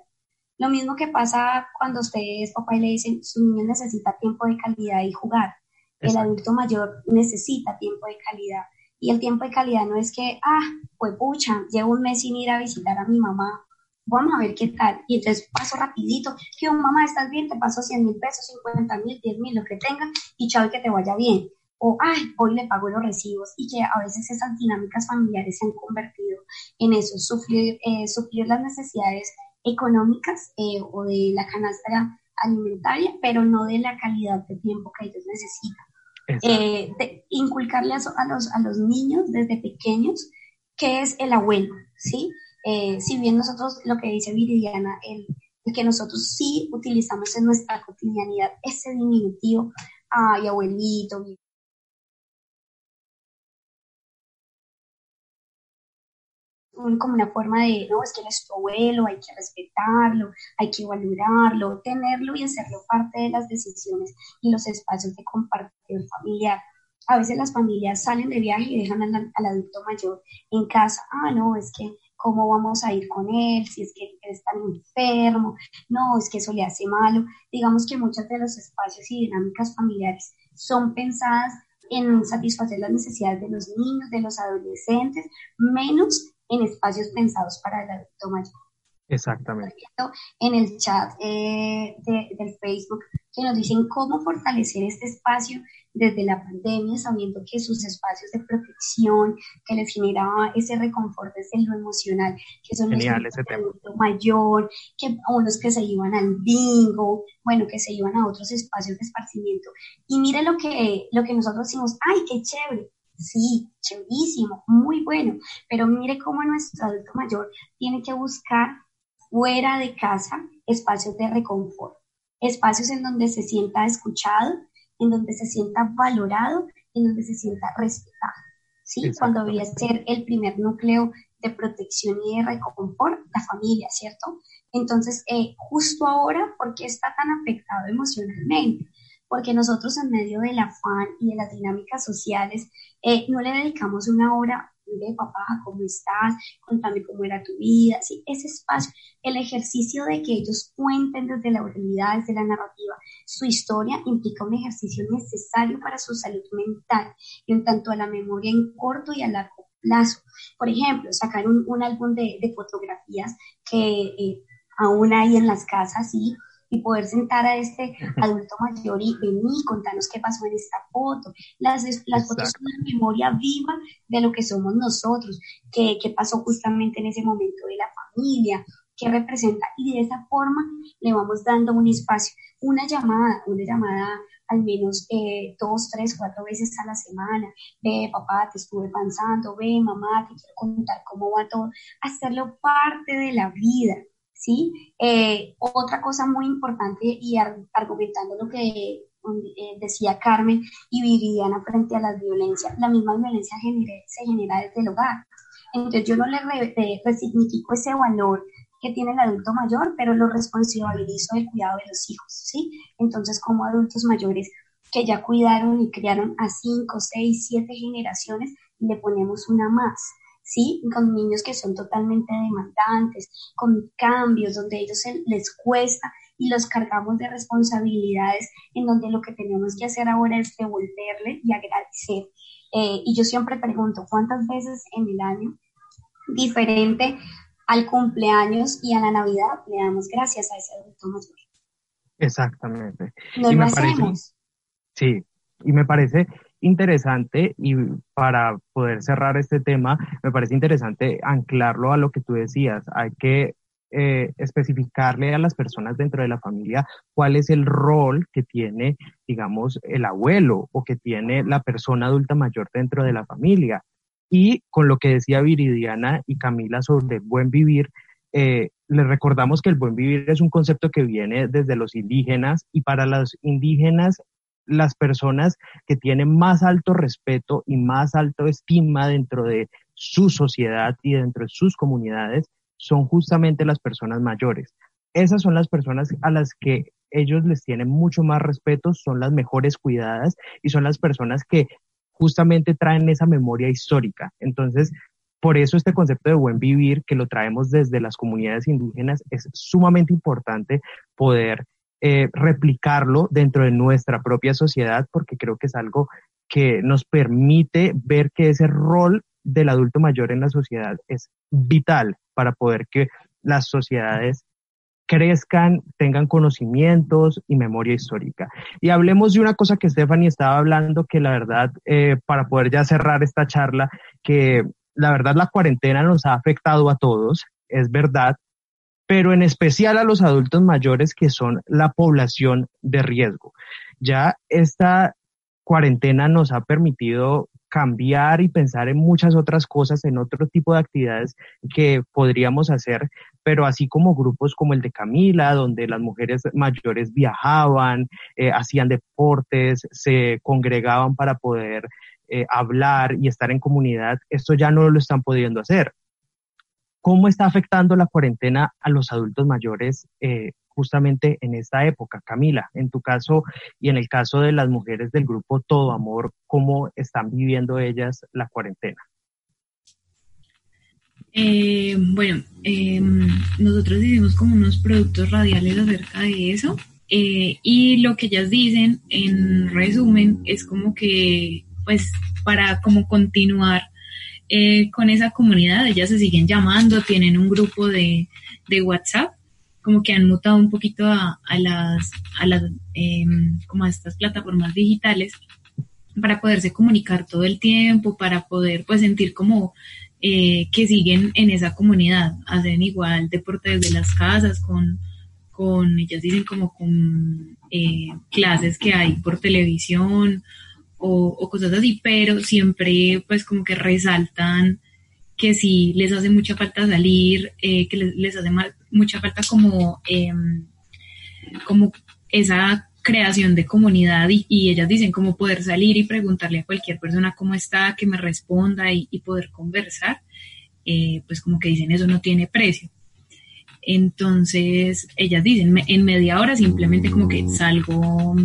lo mismo que pasa cuando ustedes, papá, y le dicen, su niño necesita tiempo de calidad y jugar. El adulto mayor necesita tiempo de calidad. Y el tiempo de calidad no es que, ah, pues pucha, llevo un mes sin ir a visitar a mi mamá, vamos a ver qué tal. Y entonces paso rapidito, que mamá, ¿estás bien? Te paso 100 mil pesos, 50 mil, 10 mil, lo que tenga, y chao, y que te vaya bien. O, ay, hoy le pago los recibos. Y que a veces esas dinámicas familiares se han convertido en eso, sufrir, eh, suplir las necesidades económicas eh, o de la canasta alimentaria, pero no de la calidad de tiempo que ellos necesitan. Eh, inculcarle a, los, a los niños desde pequeños ¿qué es el abuelo? ¿Sí? Eh, si bien nosotros, lo que dice Viridiana, el, que nosotros sí utilizamos en nuestra cotidianidad ese diminutivo, ay, abuelito, como una forma de, no, es que él es tu abuelo, hay que respetarlo, hay que valorarlo, tenerlo y hacerlo parte de las decisiones y los espacios de compartir familiar. A veces las familias salen de viaje y dejan al, adulto mayor en casa. Ah, no, es que cómo vamos a ir con él, si es que él está enfermo, no, es que eso le hace malo. Digamos que muchos de los espacios y dinámicas familiares son pensadas en satisfacer las necesidades de los niños, de los adolescentes, menos en espacios pensados para el adulto mayor. Exactamente. En el chat eh, de, del Facebook que nos dicen cómo fortalecer este espacio desde la pandemia, sabiendo que sus espacios de protección, que les generaba ese reconfort desde lo emocional, que son Genial, los adulto mayor, que unos que se iban al bingo, bueno, que se iban a otros espacios de esparcimiento. Y mire lo que, lo que nosotros decimos, ¡ay, qué chév! Sí, chéverísimo, muy bueno, pero mire cómo nuestro adulto mayor tiene que buscar fuera de casa espacios de reconfort, espacios en donde se sienta escuchado, en donde se sienta valorado, en donde se sienta respetado. ¿sí? Cuando debería ser el primer núcleo de protección y de reconfort, la familia, ¿cierto? Entonces, eh, justo ahora, ¿por qué está tan afectado emocionalmente? Porque nosotros en medio del afán y de las dinámicas sociales eh, no le dedicamos una hora de papá, ¿cómo estás? Contame cómo era tu vida, ¿sí? ese espacio, el ejercicio de que ellos cuenten desde la oralidad, desde la narrativa, su historia implica un ejercicio necesario para su salud mental y en tanto a la memoria en corto y a largo plazo. Por ejemplo, sacar un, álbum de, fotografías que eh, aún hay en las casas, ¿sí? Y poder sentar a este adulto mayor y venir, contarnos qué pasó en esta foto. Las, las fotos son una memoria viva de lo que somos nosotros, qué, qué pasó justamente en ese momento de la familia, qué representa. Y de esa forma le vamos dando un espacio, una llamada, una llamada al menos eh, dos, tres, cuatro veces a la semana. Ve, papá, te estuve pensando, ve, mamá, te quiero contar cómo va todo. Hacerlo parte de la vida. ¿Sí? Eh, otra cosa muy importante y argumentando lo que eh, decía Carmen y Viridiana frente a la violencia, la misma violencia se genera desde el hogar. Entonces yo no le resignifico ese valor que tiene el adulto mayor, pero lo responsabilizo del cuidado de los hijos, ¿sí? Entonces como adultos mayores que ya cuidaron y criaron a cinco, seis, siete generaciones, le ponemos una más. ¿Sí? Con niños que son totalmente demandantes, con cambios donde ellos les cuesta y los cargamos de responsabilidades en donde lo que tenemos que hacer ahora es devolverle y agradecer. Eh, y yo siempre pregunto, ¿cuántas veces en el año, diferente al cumpleaños y a la Navidad, le damos gracias a ese adulto mayor? Exactamente. No lo hacemos. sí, y me parece interesante y para poder cerrar este tema, me parece interesante anclarlo a lo que tú decías. Hay que eh, especificarle a las personas dentro de la familia cuál es el rol que tiene, digamos, el abuelo o que tiene la persona adulta mayor dentro de la familia. Y con lo que decía Viridiana y Camila sobre buen vivir, eh, les recordamos que el buen vivir es un concepto que viene desde los indígenas y para los indígenas las personas que tienen más alto respeto y más alto estima dentro de su sociedad y dentro de sus comunidades son justamente las personas mayores. Esas son las personas a las que ellos les tienen mucho más respeto, son las mejores cuidadas y son las personas que justamente traen esa memoria histórica. Entonces, por eso este concepto de buen vivir, que lo traemos desde las comunidades indígenas, es sumamente importante poder eh, replicarlo dentro de nuestra propia sociedad, porque creo que es algo que nos permite ver que ese rol del adulto mayor en la sociedad es vital para poder que las sociedades crezcan, tengan conocimientos y memoria histórica. Y hablemos de una cosa que Stephanie estaba hablando, que la verdad, eh, para poder ya cerrar esta charla, que la verdad la cuarentena nos ha afectado a todos, es verdad, pero en especial a los adultos mayores que son la población de riesgo. Ya esta cuarentena nos ha permitido cambiar y pensar en muchas otras cosas, en otro tipo de actividades que podríamos hacer, pero así como grupos como el de Camila, donde las mujeres mayores viajaban, eh, hacían deportes, se congregaban para poder eh, hablar y estar en comunidad, esto ya no lo están pudiendo hacer. ¿Cómo está afectando la cuarentena a los adultos mayores eh, justamente en esta época. Camila, en tu caso y en el caso de las mujeres del grupo Todo Amor, ¿cómo están viviendo ellas la cuarentena? Eh, bueno, em, nosotros hicimos como unos productos radiales acerca de eso eh, y lo que ellas dicen en resumen es como que pues para como continuar eh, con esa comunidad, ellas se siguen llamando, tienen un grupo de, de WhatsApp como que han mutado un poquito a, las, a las, em, como a estas plataformas digitales para poderse comunicar todo el tiempo, para poder pues sentir como eh, que siguen en esa comunidad, hacen igual deporte desde las casas con, con ellas dicen como con eh, clases que hay por televisión o, cosas así, pero siempre pues como que resaltan que si les hace mucha falta salir, eh, que les, hace mucha falta como, em, como esa creación de comunidad y, ellas dicen como poder salir y preguntarle a cualquier persona cómo está, que me responda y, poder conversar, eh, pues como que dicen eso no tiene precio. Entonces ellas dicen, en media hora simplemente como que salgo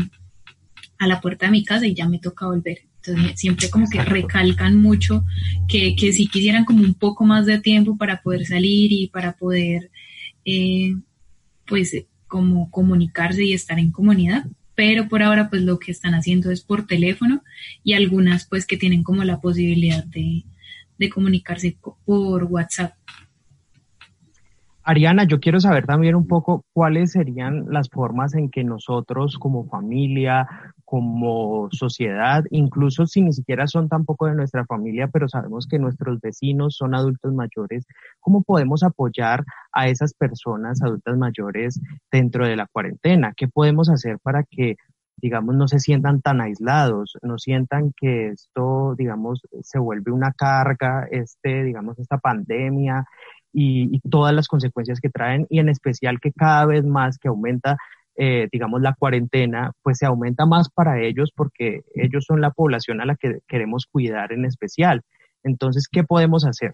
a la puerta de mi casa y ya me toca volver. Entonces siempre como que recalcan mucho que, que si quisieran como un poco más de tiempo para poder salir y para poder eh, pues como comunicarse y estar en comunidad, pero por ahora pues lo que están haciendo es por teléfono y algunas pues que tienen como la posibilidad de, de comunicarse por WhatsApp. Ariana, yo quiero saber también un poco cuáles serían las formas en que nosotros como familia, como sociedad, incluso si ni siquiera son tampoco de nuestra familia, pero sabemos que nuestros vecinos son adultos mayores, ¿cómo podemos apoyar a esas personas adultas mayores dentro de la cuarentena? ¿Qué podemos hacer para que digamos, no se sientan tan aislados, no sientan que esto, digamos, se vuelve una carga, este, digamos, esta pandemia y, todas las consecuencias que traen y en especial que cada vez más que aumenta eh, digamos, la cuarentena, pues se aumenta más para ellos porque ellos son la población a la que queremos cuidar en especial. Entonces, ¿qué podemos hacer?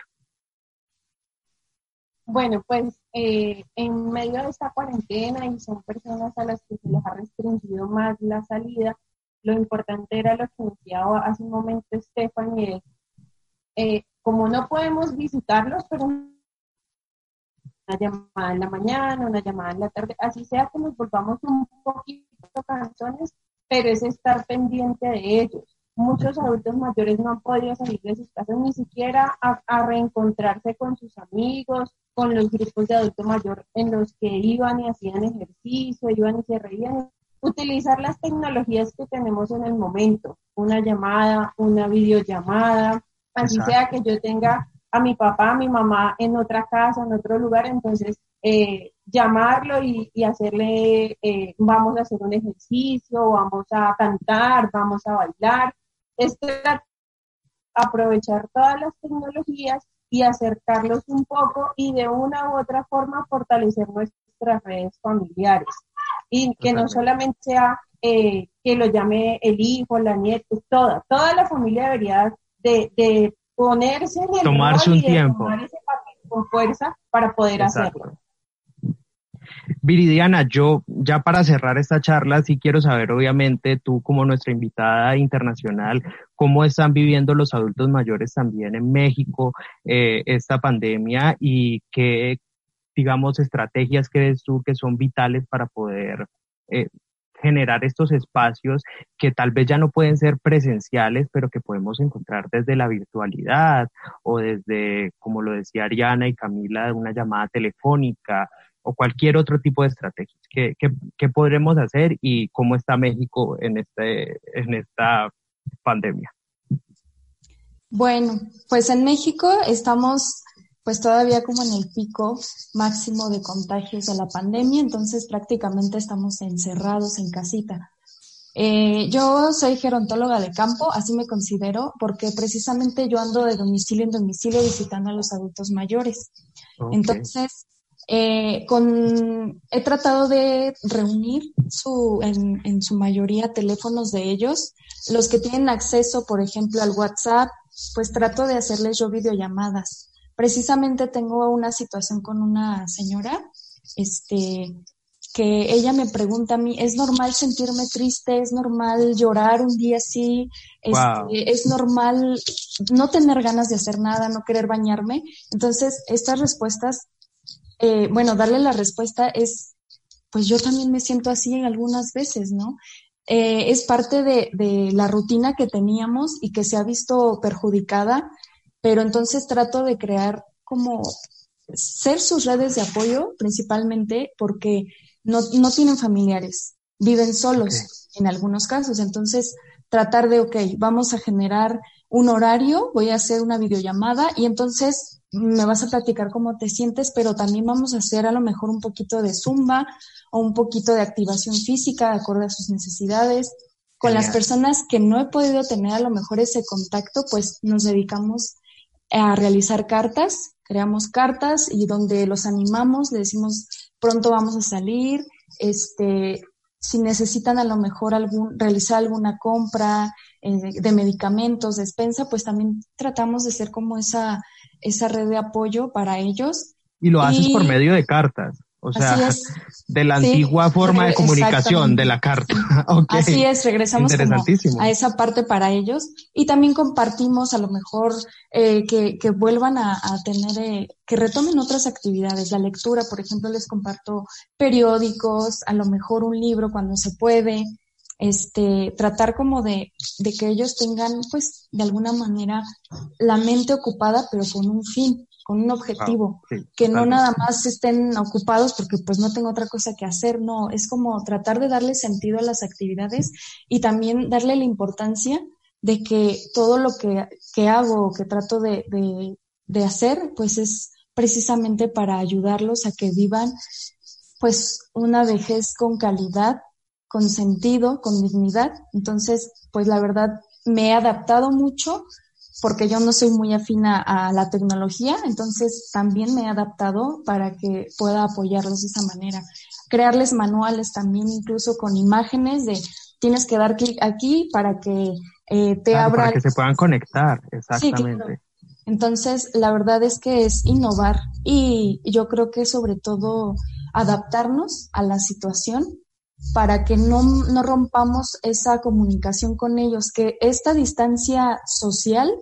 Bueno, pues eh, en medio de esta cuarentena y son personas a las que se les ha restringido más la salida, lo importante era lo que decía hace un momento Stephanie, eh, como no podemos visitarlos, una llamada en la mañana, una llamada en la tarde, así sea que nos volvamos un poquito canzones, pero es estar pendiente de ellos. Muchos adultos mayores no han podido salir de sus casas ni siquiera a, reencontrarse con sus amigos, con los grupos de adulto mayor en los que iban y hacían ejercicio, iban y se reían. Utilizar las tecnologías que tenemos en el momento, una llamada, una videollamada, así sea que yo tenga a mi papá, a mi mamá en otra casa, en otro lugar, entonces eh, llamarlo y, hacerle, eh, vamos a hacer un ejercicio, vamos a cantar, vamos a bailar. Es aprovechar todas las tecnologías y acercarlos un poco y de una u otra forma fortalecer nuestras redes familiares. Y que no solamente sea eh, que lo llame el hijo, la nieta, toda, toda la familia debería de, de ponerse en el tomarse un tiempo. tomar ese papel con fuerza para poder hacerlo. Viridiana, yo ya para cerrar esta charla, sí quiero saber, obviamente, tú como nuestra invitada internacional, cómo están viviendo los adultos mayores también en México eh, esta pandemia y qué, digamos, estrategias crees tú que son vitales para poder eh, generar estos espacios que tal vez ya no pueden ser presenciales, pero que podemos encontrar desde la virtualidad o desde, como lo decía Ariana y Camila, una llamada telefónica o cualquier otro tipo de estrategias. ¿Qué, qué, podremos hacer y cómo está México en, este, en esta pandemia? Bueno, pues en México estamos pues todavía como en el pico máximo de contagios de la pandemia, entonces prácticamente estamos encerrados en casita. Eh, yo soy gerontóloga de campo, así me considero, porque precisamente yo ando de domicilio en domicilio visitando a los adultos mayores. Entonces, eh, con, he tratado de reunir su, en, en su mayoría teléfonos de ellos. Los que tienen acceso, por ejemplo, al WhatsApp, pues trato de hacerles yo videollamadas. Precisamente tengo una situación con una señora, este, que ella me pregunta a mí, ¿es normal sentirme triste? ¿Es normal llorar un día así? Este, ¿Es normal no tener ganas de hacer nada, no querer bañarme? Entonces, estas respuestas, eh, bueno, darle la respuesta es, pues yo también me siento así en algunas veces, ¿no? Eh, es parte de, de la rutina que teníamos y que se ha visto perjudicada, pero entonces trato de crear como ser sus redes de apoyo principalmente porque no, no tienen familiares, viven solos en algunos casos. Entonces, tratar de, ok, vamos a generar un horario, voy a hacer una videollamada y entonces me vas a platicar cómo te sientes, pero también vamos a hacer a lo mejor un poquito de zumba o un poquito de activación física de acuerdo a sus necesidades. Con las personas que no he podido tener a lo mejor ese contacto, pues nos dedicamos a realizar cartas, creamos cartas y donde los animamos, le decimos pronto vamos a salir, este, si necesitan a lo mejor algún, realizar alguna compra eh, de medicamentos, despensa, pues también tratamos de ser como esa, esa red de apoyo para ellos. Y lo haces por medio de cartas. O sea, *laughs* de la antigua forma de comunicación de la carta. *laughs* Así es, regresamos a esa parte para ellos. Y también compartimos a lo mejor eh, que, que, vuelvan a, tener, eh, que retomen otras actividades. La lectura, por ejemplo, les comparto periódicos, a lo mejor un libro cuando se puede, este, tratar como de, de que ellos tengan, pues, de alguna manera la mente ocupada, pero con un fin con un objetivo, que no nada más estén ocupados porque pues no tengo otra cosa que hacer, no, es como tratar de darle sentido a las actividades y también darle la importancia de que todo lo que, que hago, que trato de, de, hacer, pues es precisamente para ayudarlos a que vivan pues una vejez con calidad, con sentido, con dignidad. Entonces, pues la verdad me he adaptado mucho porque yo no soy muy afina a la tecnología, entonces también me he adaptado para que pueda apoyarlos de esa manera. Crearles manuales también, incluso con imágenes de tienes que dar clic aquí para que eh, te abra. Para que se puedan conectar, exactamente. Entonces, la verdad es que es innovar y yo creo que sobre todo adaptarnos a la situación para que no, no rompamos esa comunicación con ellos, que esta distancia social,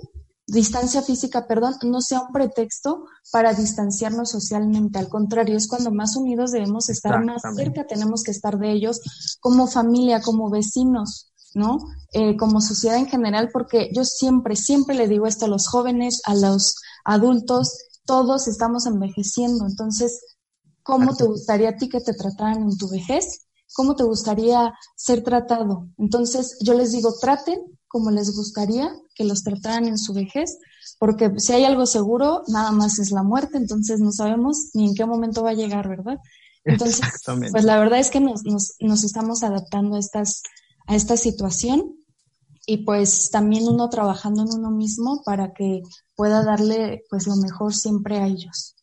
distancia física, perdón, no sea un pretexto para distanciarnos socialmente. Al contrario, es cuando más unidos debemos estar más cerca, tenemos que estar de ellos como familia, como vecinos, ¿no? Eh, como sociedad en general, porque yo siempre, siempre le digo esto a los jóvenes, a los adultos, todos estamos envejeciendo. Entonces, ¿cómo te gustaría a ti que te trataran en tu vejez? ¿Cómo te gustaría ser tratado? Entonces yo les digo, traten como les gustaría que los trataran en su vejez, porque si hay algo seguro, nada más es la muerte, entonces no sabemos ni en qué momento va a llegar, ¿verdad? Entonces, pues la verdad es que nos, nos, nos estamos adaptando a, estas, a esta situación y pues también uno trabajando en uno mismo para que pueda darle pues lo mejor siempre a ellos.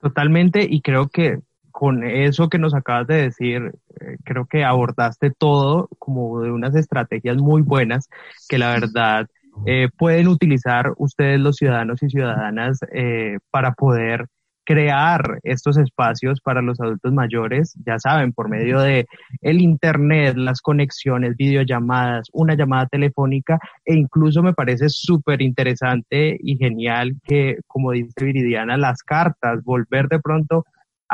Totalmente, y creo que con eso que nos acabas de decir, eh, creo que abordaste todo como de unas estrategias muy buenas que la verdad eh, pueden utilizar ustedes los ciudadanos y ciudadanas eh, para poder crear estos espacios para los adultos mayores, ya saben, por medio de el internet, las conexiones, videollamadas, una llamada telefónica e incluso me parece súper interesante y genial que, como dice Viridiana, las cartas, volver de pronto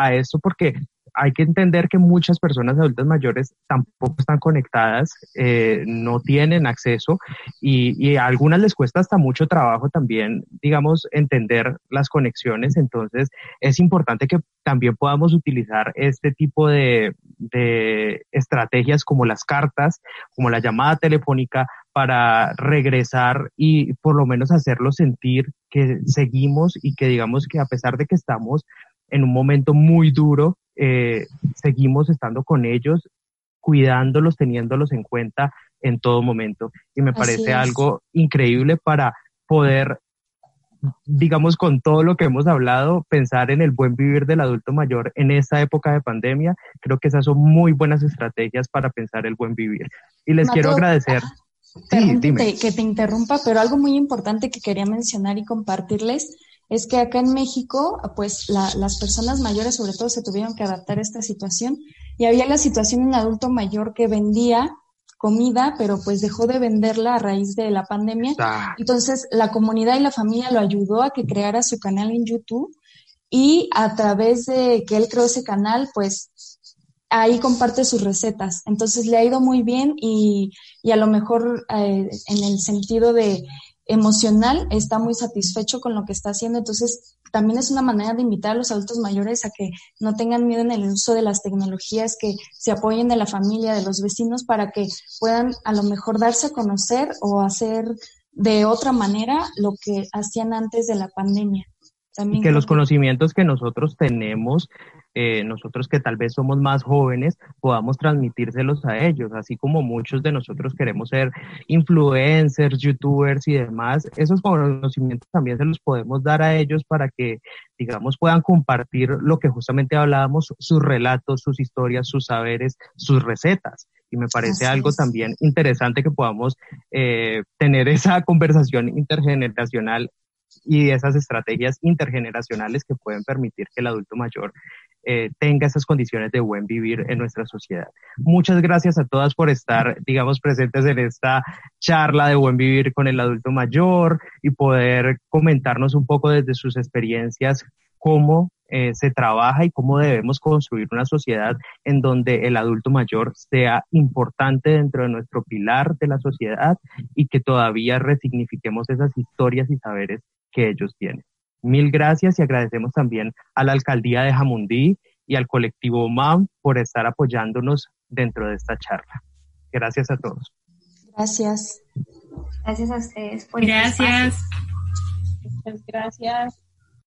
a esto porque hay que entender que muchas personas adultas mayores tampoco están conectadas, eh, no tienen acceso y, a algunas les cuesta hasta mucho trabajo también, digamos, entender las conexiones. Entonces, es importante que también podamos utilizar este tipo de, de estrategias como las cartas, como la llamada telefónica para regresar y por lo menos hacerlo sentir que seguimos y que digamos que a pesar de que estamos en un momento muy duro, eh, seguimos estando con ellos, cuidándolos, teniéndolos en cuenta en todo momento. Y me parece algo increíble para poder digamos, con todo lo que hemos hablado, pensar en el buen vivir del adulto mayor en esta época de pandemia, creo que esas son muy buenas estrategias para pensar el buen vivir. Y les quiero agradecer. Sí, que te interrumpa, pero algo muy importante que quería mencionar y compartirles es que acá en México, pues las personas mayores sobre todo se tuvieron que adaptar a esta situación y había la situación en un adulto mayor que vendía comida, pero pues dejó de venderla a raíz de la pandemia. Entonces la comunidad y la familia lo ayudó a que creara su canal en YouTube y a través de que él creó ese canal, pues ahí comparte sus recetas. Entonces le ha ido muy bien y, y a lo mejor eh, en el sentido de emocional está muy satisfecho con lo que está haciendo. Entonces, también es una manera de invitar a los adultos mayores a que no tengan miedo en el uso de las tecnologías, que se apoyen de la familia, de los vecinos, para que puedan a lo mejor darse a conocer o hacer de otra manera lo que hacían antes de la pandemia. También que los conocimientos que nosotros tenemos eh, nosotros que tal vez somos más jóvenes podamos transmitírselos a ellos, así como muchos de nosotros queremos ser influencers, youtubers y demás, esos conocimientos también se los podemos dar a ellos para que, digamos, puedan compartir lo que justamente hablábamos, sus relatos, sus historias, sus saberes, sus recetas. Y me parece algo también interesante que podamos eh, tener esa *laughs* conversación intergeneracional y esas estrategias intergeneracionales que pueden permitir que el adulto mayor eh, tenga esas condiciones de buen vivir en nuestra sociedad. Muchas gracias a todas por estar, digamos, presentes en esta charla de buen vivir con el adulto mayor y poder comentarnos un poco desde sus experiencias cómo eh, se trabaja y cómo debemos construir una sociedad en donde el adulto mayor sea importante dentro de nuestro pilar de la sociedad y que todavía resignifiquemos esas historias y saberes que ellos tienen. Mil gracias y agradecemos también a la alcaldía de Jamundí y al colectivo MAM por estar apoyándonos dentro de esta charla. Gracias a todos. Gracias. Gracias a ustedes por Gracias. Muchas gracias.